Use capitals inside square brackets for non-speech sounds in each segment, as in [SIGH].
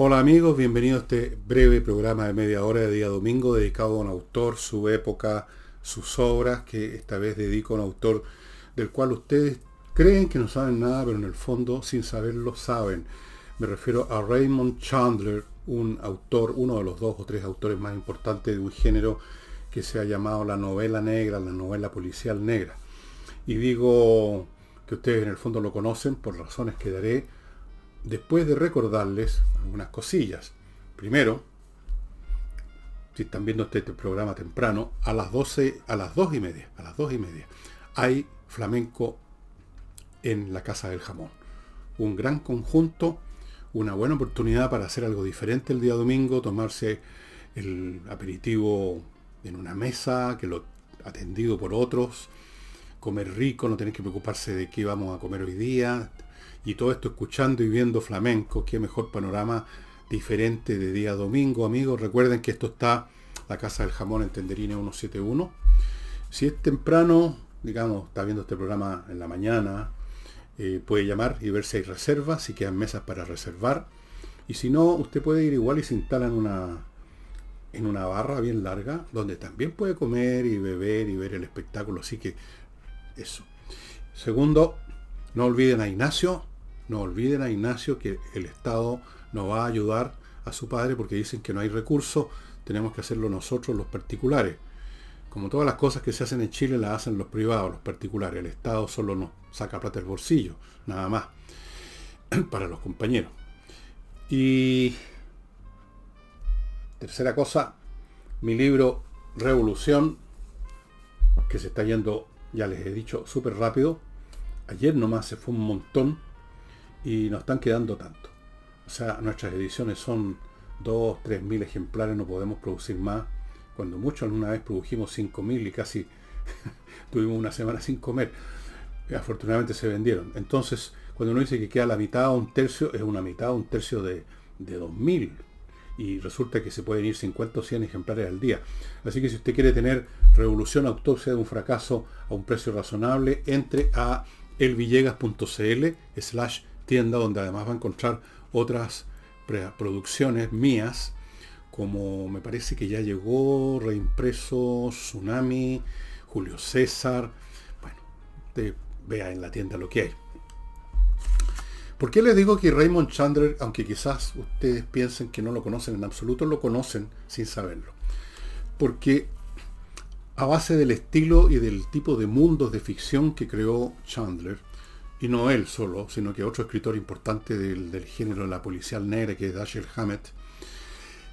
Hola amigos, bienvenidos a este breve programa de media hora de día domingo dedicado a un autor, su época, sus obras, que esta vez dedico a un autor del cual ustedes creen que no saben nada, pero en el fondo sin saberlo saben. Me refiero a Raymond Chandler, un autor, uno de los dos o tres autores más importantes de un género que se ha llamado la novela negra, la novela policial negra. Y digo que ustedes en el fondo lo conocen por razones que daré después de recordarles algunas cosillas. Primero, si están viendo este, este, programa temprano, a las 12, a las 2 y media, a las 2 y media, hay flamenco en la Casa del Jamón. Un gran conjunto, una buena oportunidad para hacer algo diferente el día domingo, tomarse el aperitivo en una mesa, que lo atendido por otros, comer rico, no tener que preocuparse de qué vamos a comer hoy día, y todo esto escuchando y viendo flamenco, qué mejor panorama diferente de día domingo, amigos. Recuerden que esto está la Casa del Jamón en Tenderine 171. Si es temprano, digamos, está viendo este programa en la mañana, eh, puede llamar y ver si hay reservas, si quedan mesas para reservar. Y si no, usted puede ir igual y se instala en una, en una barra bien larga, donde también puede comer y beber y ver el espectáculo. Así que eso. Segundo, no olviden a Ignacio, no olviden a Ignacio que el Estado nos va a ayudar a su padre porque dicen que no hay recursos, tenemos que hacerlo nosotros los particulares. Como todas las cosas que se hacen en Chile las hacen los privados, los particulares. El Estado solo nos saca plata del bolsillo, nada más, [CLEARS THROAT] para los compañeros. Y tercera cosa, mi libro Revolución, que se está yendo, ya les he dicho, súper rápido, Ayer nomás se fue un montón y nos están quedando tanto. O sea, nuestras ediciones son 2, 3 mil ejemplares, no podemos producir más. Cuando mucho alguna vez produjimos 5 mil y casi [LAUGHS] tuvimos una semana sin comer. Afortunadamente se vendieron. Entonces, cuando uno dice que queda la mitad o un tercio, es una mitad o un tercio de, de 2.000. Y resulta que se pueden ir 50 o 100 ejemplares al día. Así que si usted quiere tener Revolución Autopsia de un fracaso a un precio razonable, entre a elvillegas.cl slash tienda donde además va a encontrar otras producciones mías como me parece que ya llegó reimpreso Tsunami Julio César bueno vea en la tienda lo que hay ¿Por qué les digo que Raymond Chandler, aunque quizás ustedes piensen que no lo conocen en absoluto, lo conocen sin saberlo? Porque a base del estilo y del tipo de mundos de ficción que creó Chandler, y no él solo, sino que otro escritor importante del, género de la policial negra, que es Dashiell Hammett,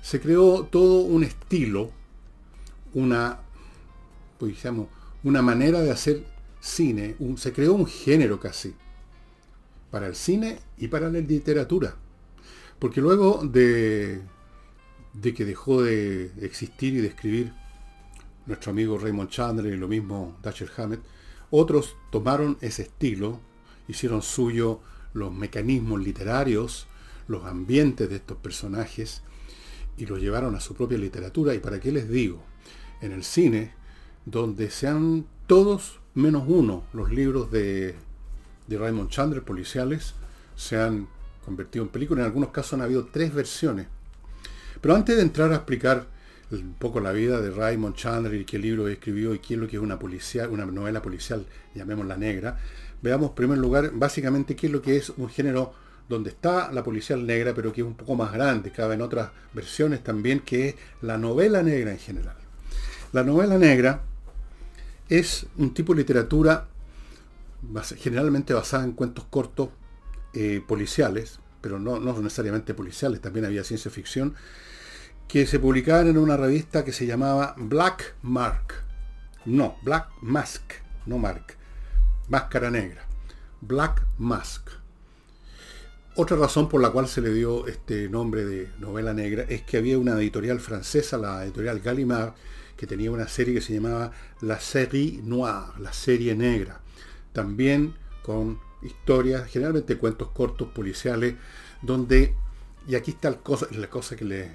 se creó todo un estilo, una, pues una manera de hacer cine, se creó un género casi, para el cine y para la literatura. Porque luego de, de que dejó de existir y de escribir nuestro amigo Raymond Chandler y lo mismo Dashiell Hammett, otros tomaron ese estilo, hicieron suyo los mecanismos literarios, los ambientes de estos personajes y los llevaron a su propia literatura. ¿Y para qué les digo? En el cine, donde sean todos menos uno los libros de, de Raymond Chandler policiales, se han convertido en películas. En algunos casos han habido tres versiones. Pero antes de entrar a explicar un poco la vida de Raymond Chandler y qué libro escribió y qué es lo que es una policial, una novela policial, llamémosla negra, veamos en primer lugar básicamente qué es lo que es un género donde está la policial negra, pero que es un poco más grande, cabe en otras versiones también, que es la novela negra en general. La novela negra es un tipo de literatura generalmente basada en cuentos cortos eh, policiales, pero no, no necesariamente policiales, también había ciencia ficción, que se publicaban en una revista que se llamaba Black Mark. No, Black Mask, no Mark. Máscara negra. Black Mask. Otra razón por la cual se le dio este nombre de novela negra es que había una editorial francesa, la editorial Gallimard, que tenía una serie que se llamaba La Série Noire, la serie negra. También con historias, generalmente cuentos cortos, policiales, donde, y aquí está la cosa que le,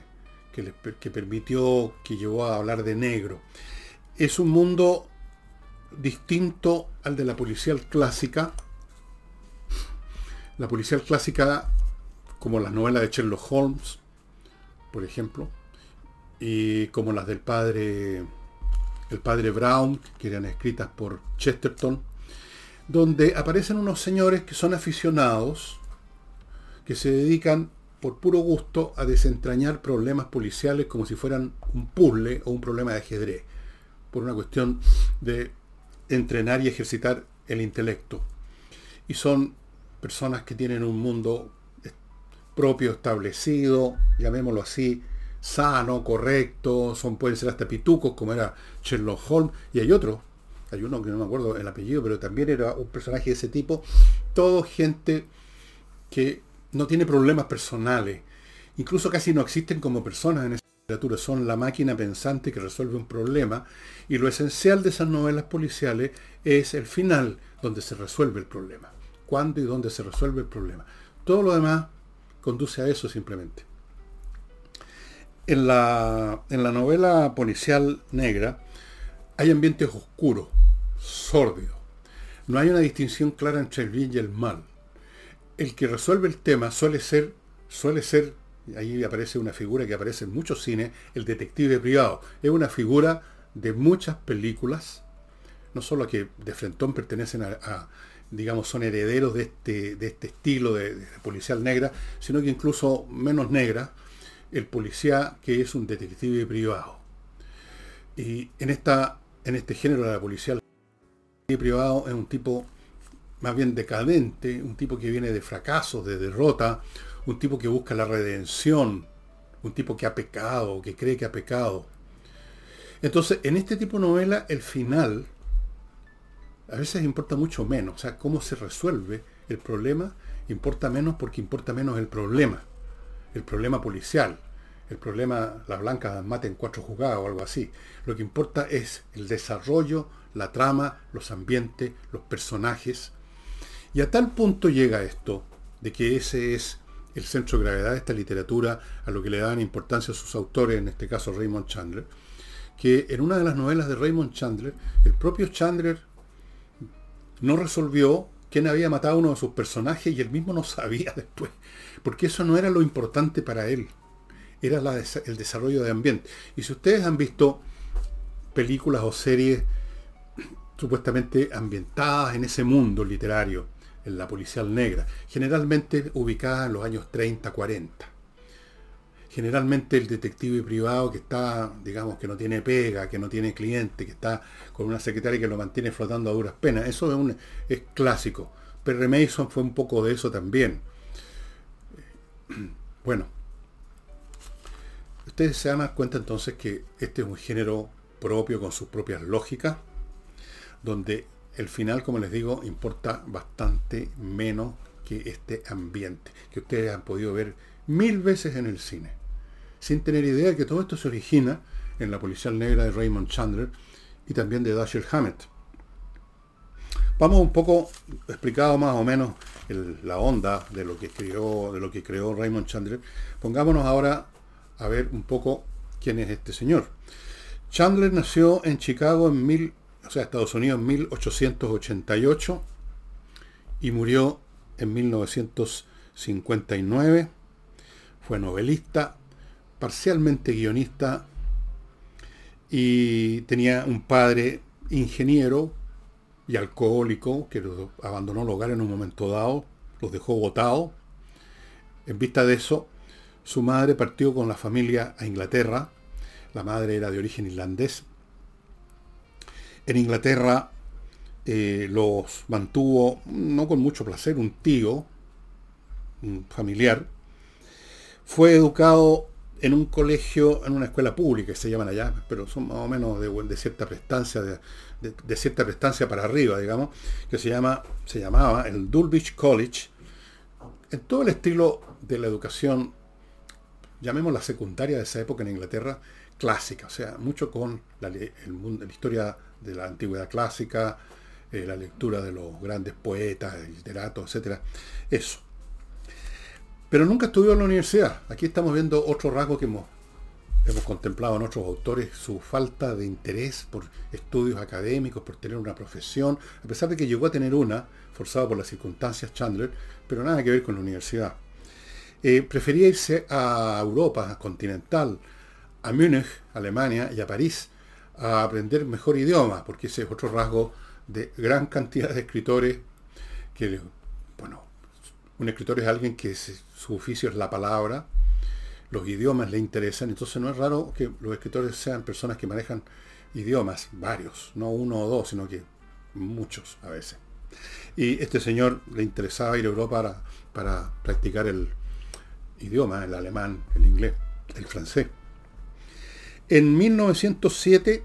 que, permitió, que llevó a hablar de negro. Es un mundo distinto al de la policial clásica. La policial clásica, como las novelas de Sherlock Holmes, por ejemplo, y como las del padre, el padre Brown, que eran escritas por Chesterton, donde aparecen unos señores que son aficionados, que se dedican por puro gusto a desentrañar problemas policiales como si fueran un puzzle o un problema de ajedrez, por una cuestión de entrenar y ejercitar el intelecto. Y son personas que tienen un mundo propio establecido, llamémoslo así, sano, correcto, son, pueden ser hasta pitucos, como era Sherlock Holmes, y hay otro, hay uno que no me acuerdo el apellido, pero también era un personaje de ese tipo, todo gente que no tiene problemas personales, incluso casi no existen como personas en esa son la máquina pensante que resuelve un problema, y lo esencial de esas novelas policiales es el final, donde se resuelve el problema, cuándo y dónde se resuelve el problema. Todo lo demás conduce a eso simplemente. En la, en la novela policial negra hay ambientes oscuros, sórdidos. No hay una distinción clara entre el bien y el mal. El que resuelve el tema suele ser, suele ser, ahí aparece una figura que aparece en muchos cines, el detective privado. Es una figura de muchas películas, no solo que de Frentón pertenecen a, digamos, son herederos de este, de este estilo de, policial negra, sino que incluso menos negra, el policía que es un detective privado. Y en, esta, en este género de la policial privado es un tipo más bien decadente, un tipo que viene de fracasos, de derrota, un tipo que busca la redención, un tipo que ha pecado, que cree que ha pecado. Entonces, en este tipo de novela, el final a veces importa mucho menos. O sea, cómo se resuelve el problema importa menos porque importa menos el problema. El problema policial. El problema, las blancas maten cuatro jugadas o algo así. Lo que importa es el desarrollo, la trama, los ambientes, los personajes. Y a tal punto llega esto, de que ese es el centro de gravedad de esta literatura, a lo que le dan importancia a sus autores, en este caso Raymond Chandler, que en una de las novelas de Raymond Chandler, el propio Chandler no resolvió quién había matado a uno de sus personajes y él mismo no [LAUGHS] sabía después, porque eso no era lo importante para él, era el desarrollo de ambiente. Y si ustedes han visto películas o series [CLEARS THROAT] supuestamente ambientadas en ese mundo literario, en la policial negra, generalmente ubicadas en los años 30, 40 generalmente el detective privado que está, digamos, que no tiene pega, que no tiene cliente, que está con una secretaria que lo mantiene flotando a duras penas. Eso es, es clásico. Perry Mason fue un poco de eso también. [CLEARS THROAT] Bueno, ustedes se dan cuenta entonces que este es un género propio con sus propias lógicas, donde el final, como les digo, importa bastante menos que este ambiente, que ustedes han podido ver mil veces en el cine sin tener idea de que todo esto se origina en la policial negra de Raymond Chandler y también de Dashiell Hammett. Vamos un poco explicado más o menos la onda de lo que creó, de lo que creó Raymond Chandler. Pongámonos ahora a ver un poco quién es este señor. Chandler nació en Chicago en mil, o sea, Estados Unidos en 1888 y murió en 1959. Fue novelista, parcialmente guionista y tenía un padre ingeniero y alcohólico que abandonó el hogar en un momento dado, los dejó botados. En vista de eso, su madre partió con la familia a Inglaterra. La madre era de origen irlandés. En Inglaterra eh, los mantuvo, no con mucho placer, un tío, un familiar. Fue educado en un colegio, en una escuela pública, que se llaman allá, pero son más o menos de, cierta prestancia, de, cierta prestancia para arriba, digamos, que se, llama, se llamaba el Dulwich College, en todo el estilo de la educación, llamemos la secundaria de esa época en Inglaterra, clásica, o sea, mucho con la, historia de la antigüedad clásica, eh, la lectura de los grandes poetas, literatos, etc. Eso. Pero nunca estudió en la universidad. Aquí estamos viendo otro rasgo que hemos, hemos contemplado en otros autores, su falta de interés por estudios académicos, por tener una profesión, a pesar de que llegó a tener una, forzado por las circunstancias Chandler, pero nada que ver con la universidad. eh, prefería irse a Europa continental, a Múnich, Alemania y a París a aprender mejor idioma, porque ese es otro rasgo de gran cantidad de escritores que, bueno, un escritor es alguien que su oficio es la palabra, los idiomas le interesan, entonces no es raro que los escritores sean personas que manejan idiomas, varios, no uno o dos, sino que muchos a veces. Y este señor le interesaba ir a Europa para, para practicar el idioma, el alemán, el inglés, el francés. En 1907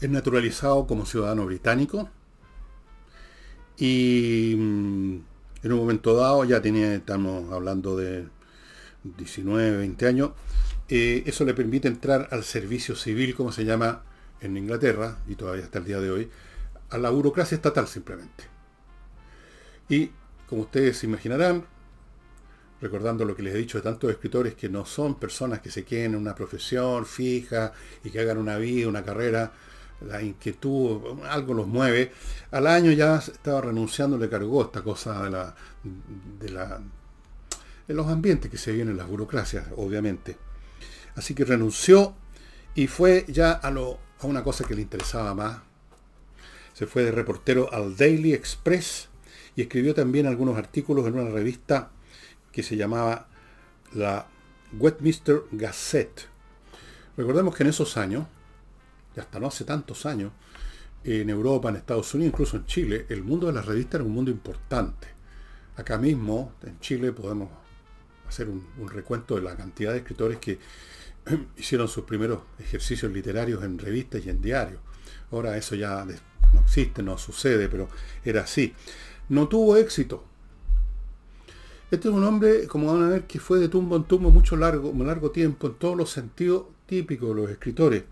es naturalizado como ciudadano británico y mm, en un momento dado, ya tenía, estamos hablando de 19, 20 años, eh, eso le permite entrar al servicio civil, como se llama en Inglaterra, y todavía hasta el día de hoy, a la burocracia estatal simplemente. Y, como ustedes se imaginarán, recordando lo que les he dicho de tantos escritores que no son personas que se queden en una profesión fija y que hagan una vida, una carrera, la inquietud, algo los mueve. Al año ya estaba renunciando, le cargó esta cosa de la, de la de los ambientes que se vienen las burocracias, obviamente. Así que renunció y fue ya a, lo, a una cosa que le interesaba más. Se fue de reportero al Daily Express y escribió también algunos artículos en una revista que se llamaba la Westminster Gazette. Recordemos que en esos años, y hasta no hace tantos años, en Europa, en Estados Unidos, incluso en Chile, el mundo de las revistas era un mundo importante. Acá mismo, en Chile, podemos hacer un, recuento de la cantidad de escritores que [CLEARS THROAT] hicieron sus primeros ejercicios literarios en revistas y en diarios. Ahora eso ya no existe, no sucede, pero era así. No tuvo éxito. Este es un hombre, como van a ver, que fue de tumbo en tumbo mucho largo, largo tiempo, en todos los sentidos típicos de los escritores.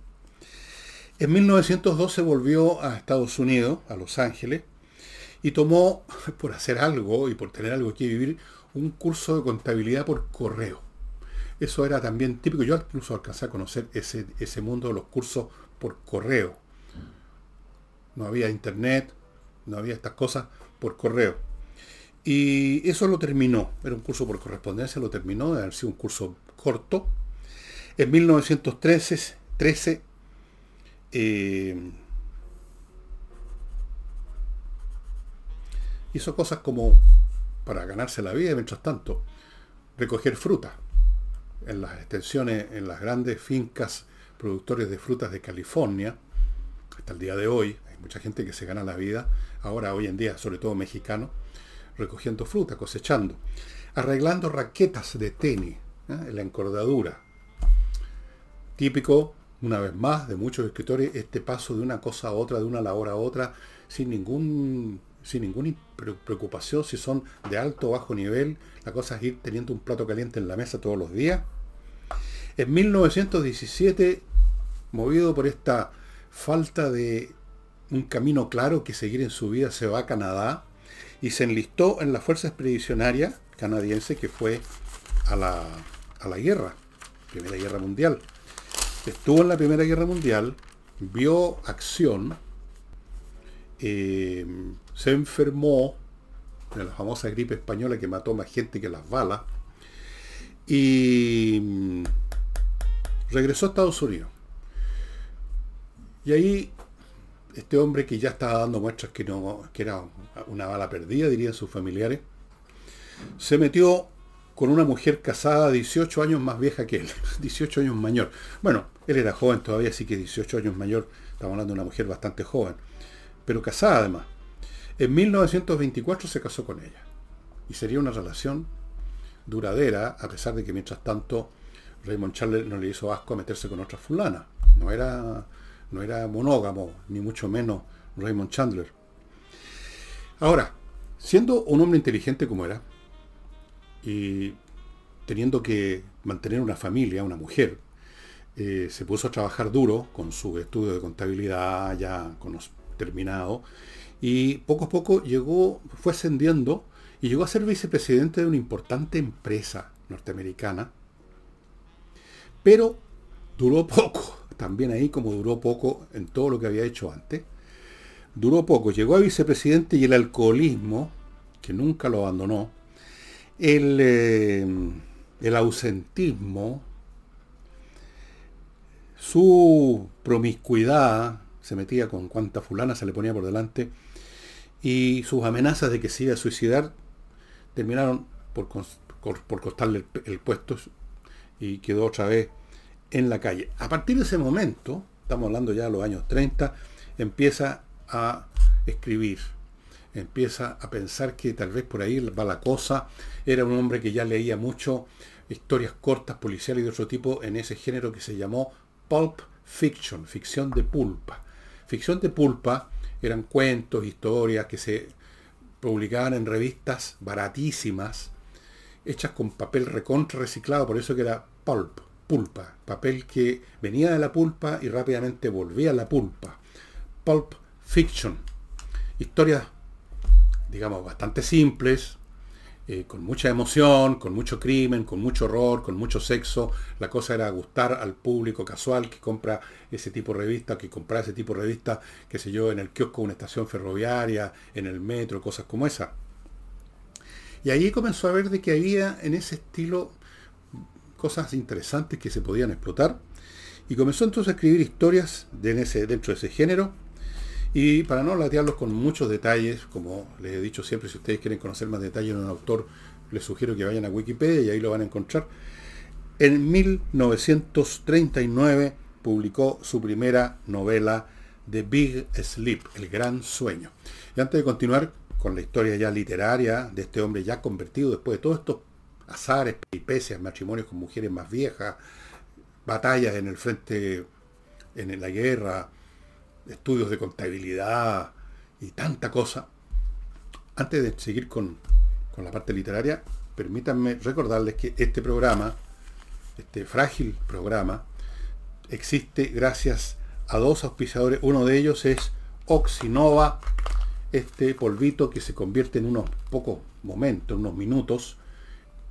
En 1912 volvió a Estados Unidos, a Los Ángeles, y tomó, [LAUGHS] por hacer algo y por tener algo que vivir, un curso de contabilidad por correo. Eso era también típico. Yo incluso alcancé a conocer ese, ese mundo de los cursos por correo. No había internet, no había estas cosas por correo. Y eso lo terminó. Era un curso por correspondencia, lo terminó, de haber sido un curso corto. En 1913 13, eh, hizo cosas como para ganarse la vida mientras tanto recoger fruta en las extensiones, en las grandes fincas productores de frutas de California, hasta el día de hoy, hay mucha gente que se gana la vida, ahora hoy en día, sobre todo mexicano, recogiendo fruta, cosechando, arreglando raquetas de tenis, ¿eh? en la encordadura. Típico, una vez más, de muchos escritores, este paso de una cosa a otra, de una labor a otra, sin ningún sin ninguna preocupación si son de alto o bajo nivel. La cosa es ir teniendo un plato caliente en la mesa todos los días. En 1917, movido por esta falta de un camino claro que seguir en su vida, se va a Canadá y se enlistó en la Fuerza Expedicionaria canadiense que fue a la, a la guerra, Primera Guerra Mundial. Estuvo en la Primera Guerra Mundial, vio acción, eh, se enfermó de la famosa gripe española que mató más gente que las balas y mm, regresó a Estados Unidos. Y ahí este hombre que ya estaba dando muestras que, no, que era una bala perdida, dirían sus familiares, se metió con una mujer casada 18 años más vieja que él, [LAUGHS] 18 años mayor. Bueno, él era joven todavía, así que 18 años mayor, estamos hablando de una mujer bastante joven, pero casada además. En 1924 se casó con ella. Y sería una relación duradera, a pesar de que mientras tanto Raymond Chandler no le hizo asco a meterse con otra fulana. No era, no era monógamo, ni mucho menos Raymond Chandler. Ahora, siendo un hombre inteligente como era, y teniendo que mantener una familia, una mujer, eh, se puso a trabajar duro con su estudio de contabilidad ya terminado y poco a poco llegó, fue ascendiendo y llegó a ser vicepresidente de una importante empresa norteamericana. Pero duró poco, también ahí como duró poco en todo lo que había hecho antes. Duró poco, llegó a vicepresidente y el alcoholismo, que nunca lo abandonó, el, eh, el ausentismo, su promiscuidad, se metía con cuanta fulana se le ponía por delante, y sus amenazas de que se iba a suicidar terminaron por, por costarle el, puesto y quedó otra vez en la calle. A partir de ese momento, estamos hablando ya de los años 30, empieza a escribir, empieza a pensar que tal vez por ahí va la cosa. Era un hombre que ya leía mucho historias cortas, policiales y de otro tipo en ese género que se llamó pulp fiction, ficción de pulpa. Ficción de pulpa eran cuentos, historias que se publicaban en revistas baratísimas, hechas con papel recontra reciclado, por eso que era pulp, pulpa, papel que venía de la pulpa y rápidamente volvía a la pulpa. Pulp fiction. Historias, digamos, bastante simples, eh, con mucha emoción, con mucho crimen, con mucho horror, con mucho sexo. La cosa era gustar al público casual que compra ese tipo de revista, que compra ese tipo de revista, qué sé yo, en el kiosco de una estación ferroviaria, en el metro, cosas como esa. Y ahí comenzó a ver de que había en ese estilo cosas interesantes que se podían explotar. Y comenzó entonces a escribir historias de ese, dentro de ese género y para no latearlos con muchos detalles, como les he dicho siempre, si ustedes quieren conocer más detalles de un autor, les sugiero que vayan a Wikipedia y ahí lo van a encontrar. En 1939 publicó su primera novela, The Big Sleep, El Gran Sueño. Y antes de continuar con la historia ya literaria de este hombre ya convertido después de todos estos azares, peripecias, matrimonios con mujeres más viejas, batallas en el frente, en la guerra, estudios de contabilidad y tanta cosa. Antes de seguir con, la parte literaria, permítanme recordarles que este programa, este frágil programa, existe gracias a dos auspiciadores. Uno de ellos es Oxinova, este polvito que se convierte en unos pocos momentos, unos minutos,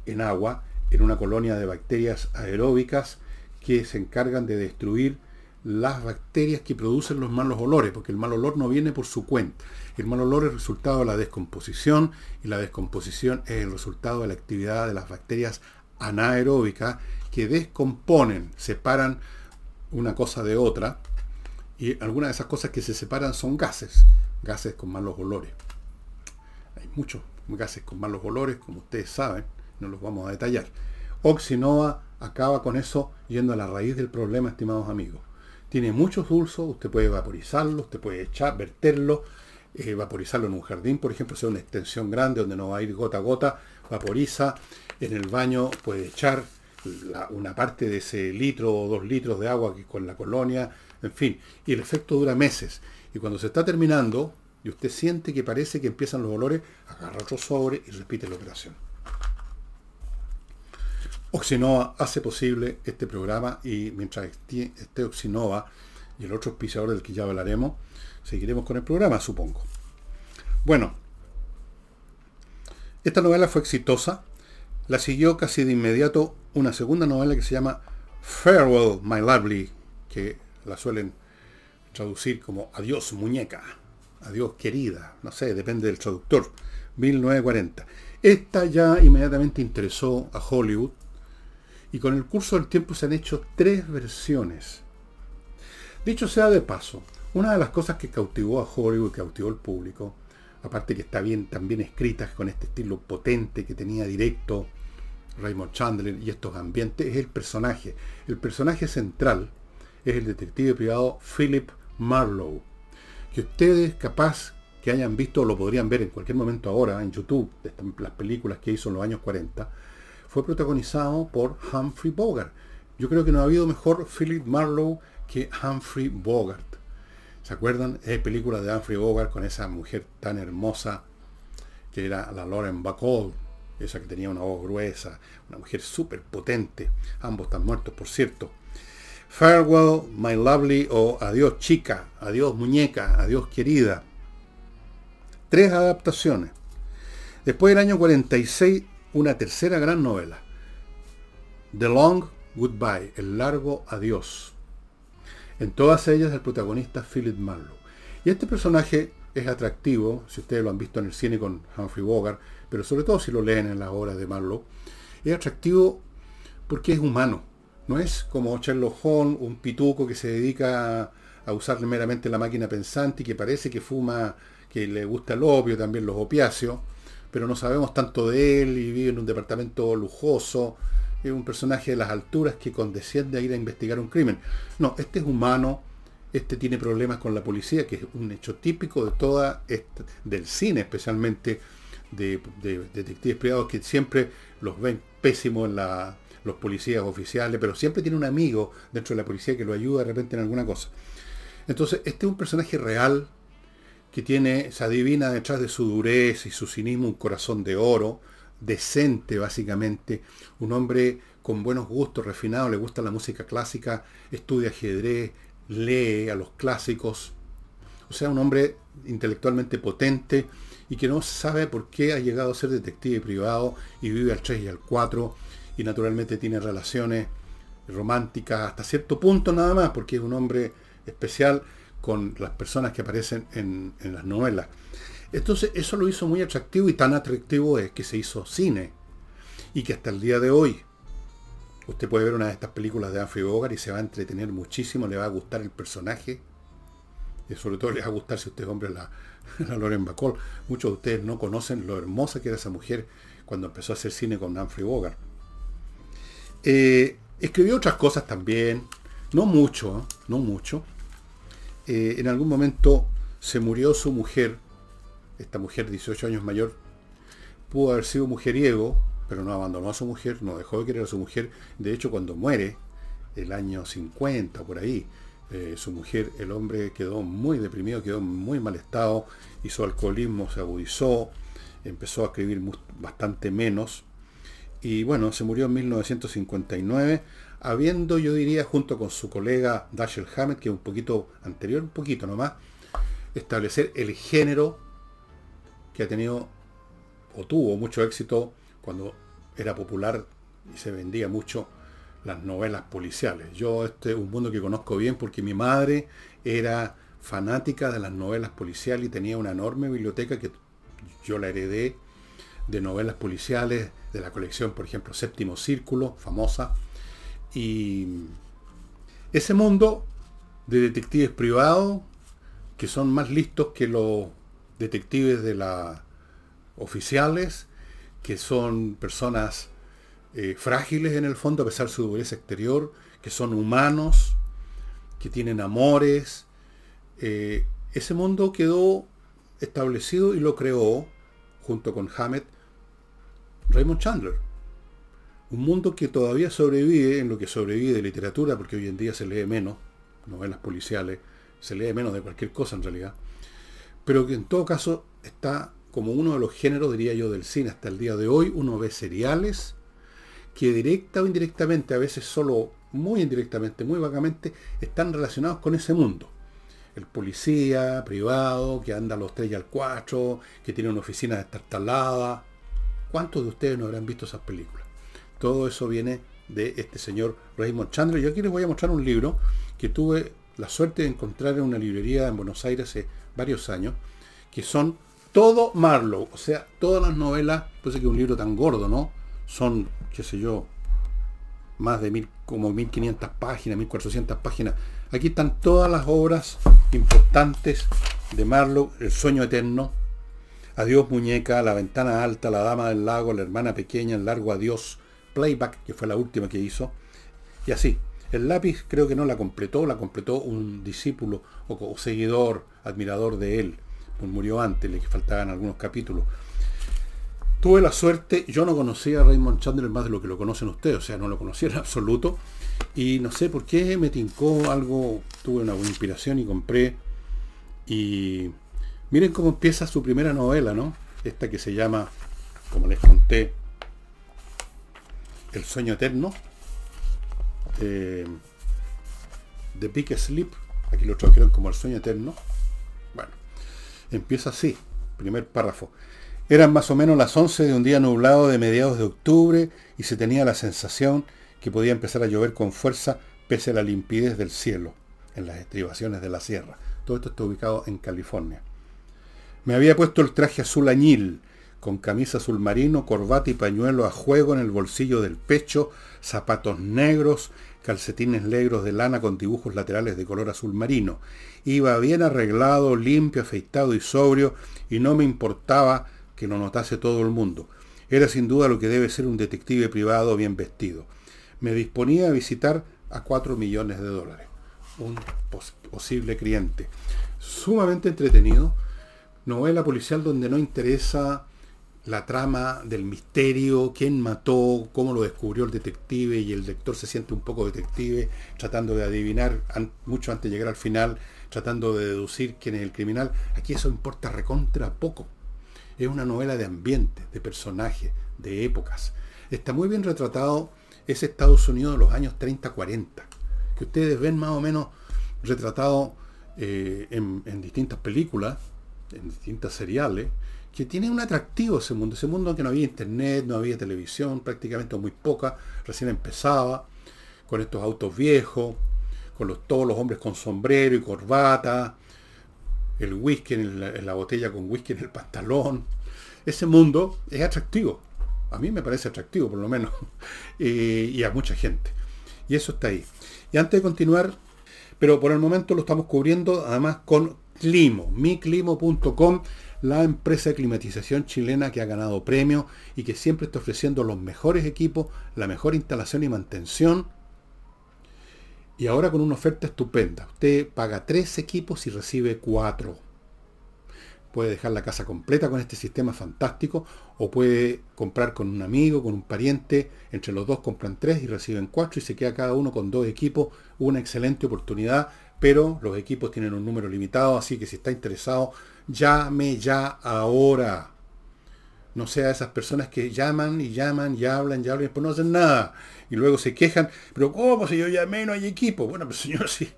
en agua, en una colonia de bacterias aeróbicas que se encargan de destruir las bacterias que producen los malos olores, porque el mal olor no viene por su cuenta. El mal olor es resultado de la descomposición y la descomposición es el resultado de la actividad de las bacterias anaeróbicas que descomponen, separan una cosa de otra y algunas de esas cosas que se separan son gases, gases con malos olores. Hay muchos gases con malos olores, como ustedes saben, no los vamos a detallar. Oxinova acaba con eso yendo a la raíz del problema, estimados amigos. Tiene muchos usos, usted puede vaporizarlo, usted puede echar, verterlo, eh, vaporizarlo en un jardín, por ejemplo, sea una extensión grande donde no va a ir gota a gota, vaporiza, en el baño puede echar una parte de ese litro o dos litros de agua que con la colonia, en fin, y el efecto dura meses. Y cuando se está terminando, y usted siente que parece que empiezan los olores, agarra otro sobre y repite la operación. Oxinova hace posible este programa y mientras esté Oxinova y el otro auspiciador del que ya hablaremos, seguiremos con el programa, supongo. Bueno, esta novela fue exitosa. La siguió casi de inmediato una segunda novela que se llama Farewell, My Lovely, que la suelen traducir como Adiós, muñeca, Adiós, querida, no sé, depende del traductor, 1940. Esta ya inmediatamente interesó a Hollywood y con el curso del tiempo se han hecho tres versiones. Dicho sea de paso, una de las cosas que cautivó a Hollywood, y cautivó al público, aparte que está bien, también escrita con este estilo potente que tenía directo Raymond Chandler y estos ambientes, es el personaje. El personaje central es el detective privado Philip Marlowe, que ustedes capaz que hayan visto, lo podrían ver en cualquier momento ahora en YouTube, las películas que hizo en los años 40, fue protagonizado por Humphrey Bogart. Yo creo que no ha habido mejor Philip Marlowe que Humphrey Bogart. ¿Se acuerdan? Es película de Humphrey Bogart con esa mujer tan hermosa que era la Lauren Bacall, esa que tenía una voz gruesa, una mujer súper potente. Ambos están muertos, por cierto. Farewell, my lovely, o Adiós chica, Adiós muñeca, Adiós querida. Tres adaptaciones. Después del año 46 una tercera gran novela, The Long Goodbye, El largo adiós. En todas ellas el protagonista Philip Marlowe. Y este personaje es atractivo, si ustedes lo han visto en el cine con Humphrey Bogart, pero sobre todo si lo leen en las obras de Marlowe, es atractivo porque es humano. No es como Sherlock Holmes, un pituco que se dedica a usar meramente la máquina pensante y que parece que fuma, que le gusta el opio, también los opiáceos, pero no sabemos tanto de él y vive en un departamento lujoso. Es un personaje de las alturas que condesciende a ir a investigar un crimen. No, este es humano, este tiene problemas con la policía, que es un hecho típico de toda, del cine especialmente, de, detectives privados que siempre los ven pésimos en la, los policías oficiales, pero siempre tiene un amigo dentro de la policía que lo ayuda de repente en alguna cosa. Entonces, este es un personaje real que tiene, se adivina detrás de su dureza y su cinismo un corazón de oro, decente básicamente, un hombre con buenos gustos, refinado, le gusta la música clásica, estudia ajedrez, lee a los clásicos, o sea, un hombre intelectualmente potente y que no sabe por qué ha llegado a ser detective privado y vive al 3 y al 4 y naturalmente tiene relaciones románticas hasta cierto punto nada más, porque es un hombre especial con las personas que aparecen en, las novelas. Entonces eso lo hizo muy atractivo y tan atractivo es que se hizo cine. Y que hasta el día de hoy usted puede ver una de estas películas de Humphrey Bogart y se va a entretener muchísimo, le va a gustar el personaje. Y sobre todo le va a gustar si usted es hombre la, [LAUGHS] la Loren Bacall. Muchos de ustedes no conocen lo hermosa que era esa mujer cuando empezó a hacer cine con Humphrey Bogart. Eh, escribió otras cosas también, no mucho, no mucho. Eh, en algún momento se murió su mujer, esta mujer 18 años mayor, pudo haber sido mujeriego, pero no abandonó a su mujer, no dejó de querer a su mujer. De hecho, cuando muere, el año 50, por ahí, eh, su mujer, el hombre quedó muy deprimido, quedó en muy mal estado, y su alcoholismo se agudizó, empezó a escribir bastante menos, y bueno, se murió en 1959, habiendo, yo diría, junto con su colega Dashiell Hammett, que un poquito anterior, un poquito nomás, establecer el género que ha tenido o tuvo mucho éxito cuando era popular y se vendía mucho las novelas policiales. Yo este es un mundo que conozco bien porque mi madre era fanática de las novelas policiales y tenía una enorme biblioteca que yo la heredé de novelas policiales, de la colección, por ejemplo, Séptimo Círculo, famosa. Y ese mundo de detectives privados, que son más listos que los detectives de las oficiales, que son personas eh, frágiles en el fondo, a pesar de su dureza exterior, que son humanos, que tienen amores. Eh, ese mundo quedó establecido y lo creó, junto con Hammett, Raymond Chandler. Un mundo que todavía sobrevive en lo que sobrevive de literatura, porque hoy en día se lee menos, novelas policiales, se lee menos de cualquier cosa en realidad, pero que en todo caso está como uno de los géneros, diría yo, del cine hasta el día de hoy. Uno ve seriales que directa o indirectamente, a veces solo muy indirectamente, muy vagamente, están relacionados con ese mundo. El policía privado que anda a los 3 y al 4, que tiene una oficina destartalada, ¿Cuántos de ustedes no habrán visto esas películas? Todo eso viene de este señor Raymond Chandler. Yo aquí les voy a mostrar un libro que tuve la suerte de encontrar en una librería en Buenos Aires hace varios años, que son todo Marlowe, o sea, todas las novelas, pues es que un libro tan gordo, ¿no? Son, qué sé yo, más de mil, como 1500 páginas, 1400 páginas. Aquí están todas las obras importantes de Marlowe, El sueño eterno, Adiós muñeca, La ventana alta, La dama del lago, La hermana pequeña, El largo adiós, Playback, que fue la última que hizo. Y así. El lápiz creo que no la completó, la completó un discípulo o, seguidor, admirador de él. Pues murió antes, le faltaban algunos capítulos. Tuve la suerte, yo no conocía a Raymond Chandler más de lo que lo conocen ustedes, o sea, no lo conocía en absoluto. Y no sé por qué me tincó algo, tuve una buena inspiración y compré. Y Miren cómo empieza su primera novela, ¿no? Esta que se llama, como les conté, El sueño eterno. The Big Sleep. Aquí lo trajeron como El sueño eterno. Bueno, empieza así, primer párrafo. Eran más o menos las 11 de un día nublado de mediados de octubre y se tenía la sensación que podía empezar a llover con fuerza pese a la limpidez del cielo en las estribaciones de la sierra. Todo esto está ubicado en California. Me había puesto el traje azul añil, con camisa azul marino, corbata y pañuelo a juego en el bolsillo del pecho, zapatos negros, calcetines negros de lana con dibujos laterales de color azul marino. Iba bien arreglado, limpio, afeitado y sobrio, y no me importaba que lo notase todo el mundo. Era sin duda lo que debe ser un detective privado bien vestido. Me disponía a visitar a cuatro millones de dólares. Un posible cliente. Sumamente entretenido. Novela policial donde no interesa la trama del misterio, quién mató, cómo lo descubrió el detective y el lector se siente un poco detective, tratando de adivinar mucho antes de llegar al final, tratando de deducir quién es el criminal. Aquí eso importa recontra poco. Es una novela de ambiente, de personajes, de épocas. Está muy bien retratado ese Estados Unidos de los años 30-40, que ustedes ven más o menos retratado eh, en, en distintas películas, en distintas seriales, que tiene un atractivo ese mundo, ese mundo que no había internet, no había televisión, prácticamente muy poca, recién empezaba, con estos autos viejos, con los, todos los hombres con sombrero y corbata, el whisky en la, botella con whisky en el pantalón. Ese mundo es atractivo. A mí me parece atractivo, por lo menos. [LAUGHS] y a mucha gente. Y eso está ahí. Y antes de continuar, pero por el momento lo estamos cubriendo además con Climo, miclimo.com, la empresa de climatización chilena que ha ganado premio y que siempre está ofreciendo los mejores equipos, la mejor instalación y mantención y ahora con una oferta estupenda. Usted paga tres equipos y recibe cuatro. Puede dejar la casa completa con este sistema fantástico o puede comprar con un amigo, con un pariente. Entre los dos compran tres y reciben cuatro y se queda cada uno con dos equipos. Una excelente oportunidad, pero los equipos tienen un número limitado, así que si está interesado, llame ya ahora. No sea esas personas que llaman y llaman y hablan y hablan y después no hacen nada. Y luego se quejan, pero ¿cómo si yo llamé no hay equipo? Bueno, pues [LAUGHS] señor, sí.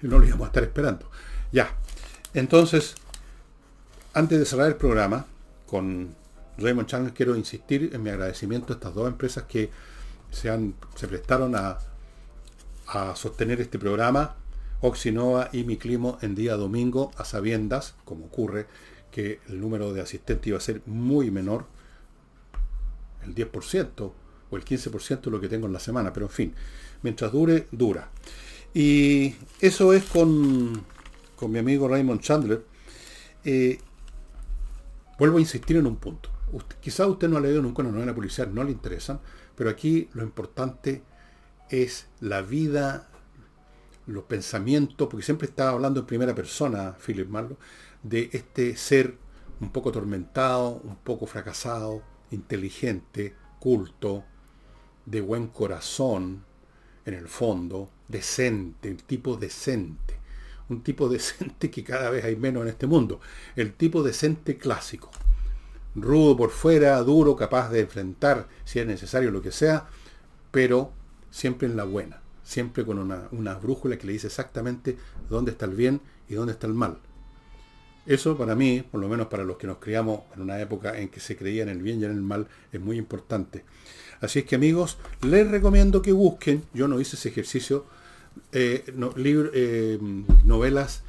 No lo íbamos a estar esperando. Ya. Entonces, antes de cerrar el programa, con Raymond Chang quiero insistir en mi agradecimiento a estas dos empresas que se, han, se prestaron a, a sostener este programa, Oxinova y Mi Climo, en día domingo, a sabiendas, como ocurre, que el número de asistentes iba a ser muy menor, el 10% o el 15% de lo que tengo en la semana, pero en fin, mientras dure, dura. Y eso es con, con mi amigo Raymond Chandler. Eh, vuelvo a insistir en un punto. Usted, quizá usted no ha leído nunca una novela policial, no le interesan, pero aquí lo importante es la vida, los pensamientos, porque siempre estaba hablando en primera persona, Philip Marlowe, de este ser un poco atormentado, un poco fracasado, inteligente, culto, de buen corazón, en el fondo, decente, un tipo decente. Un tipo [LAUGHS] decente que cada vez hay menos en este mundo. El tipo decente clásico. Rudo por fuera, duro, capaz de enfrentar, si es necesario, lo que sea, pero siempre en la buena. Siempre con una, una brújula que le dice exactamente dónde está el bien y dónde está el mal eso para mí, por lo menos para los que nos criamos en una época en que se creía en el bien y en el mal, es muy importante. Así es que amigos, les recomiendo que busquen, yo no hice ese ejercicio, eh, eh, novelas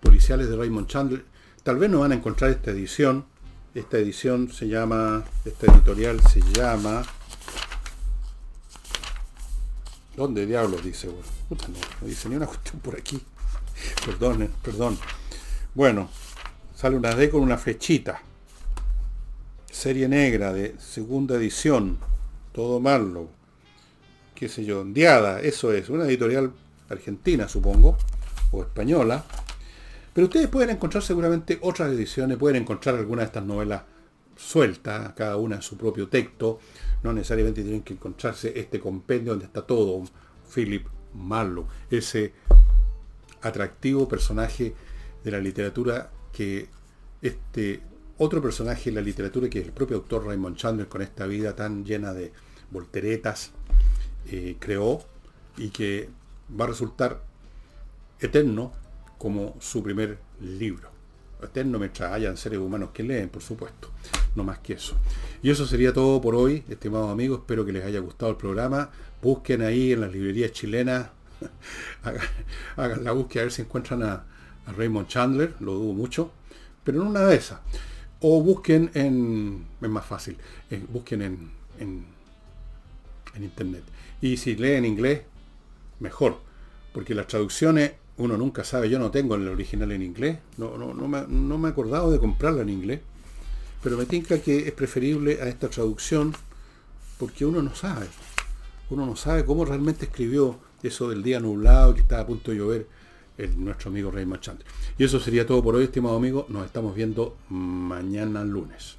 policiales de Raymond Chandler. Tal vez no van a encontrar esta edición. Esta edición se llama, esta editorial se llama... ¿Dónde diablos dice? Bueno, no, no dice ni una cuestión por aquí. Perdón, perdón. Bueno, Sale una D con una flechita. Serie negra de segunda edición. Todo malo. Qué sé yo, Diada, eso es. Una editorial argentina, supongo. O española. Pero ustedes pueden encontrar seguramente otras ediciones. Pueden encontrar algunas de estas novelas sueltas, cada una su propio texto. No necesariamente tienen que encontrarse este compendio donde está todo. Philip Marlowe. Ese atractivo personaje de la literatura que este otro personaje en la literatura, que es el propio autor Raymond Chandler, con esta vida tan llena de volteretas, eh, creó y que va a resultar eterno como su primer libro. Eterno mientras hayan seres humanos que leen, por supuesto. No más que eso. Y eso sería todo por hoy, estimados amigos. Espero que les haya gustado el programa. Busquen ahí en las librerías chilenas. [LAUGHS] hagan, la búsqueda a ver si encuentran a Raymond Chandler. Lo dudo mucho Pero en una de esas. O busquen en, es más fácil, eh, busquen en, en, internet. Y si leen inglés, mejor. Porque las traducciones uno nunca sabe, yo no tengo el original en inglés, no, no, no, me, no me he acordado de comprarla en inglés, pero me tinca que es preferible a esta traducción porque uno no sabe, uno no sabe cómo realmente escribió eso del día nublado que estaba a punto de llover el, nuestro amigo Rey Marchante. Y eso sería todo por hoy, estimado amigo, nos estamos viendo mañana lunes.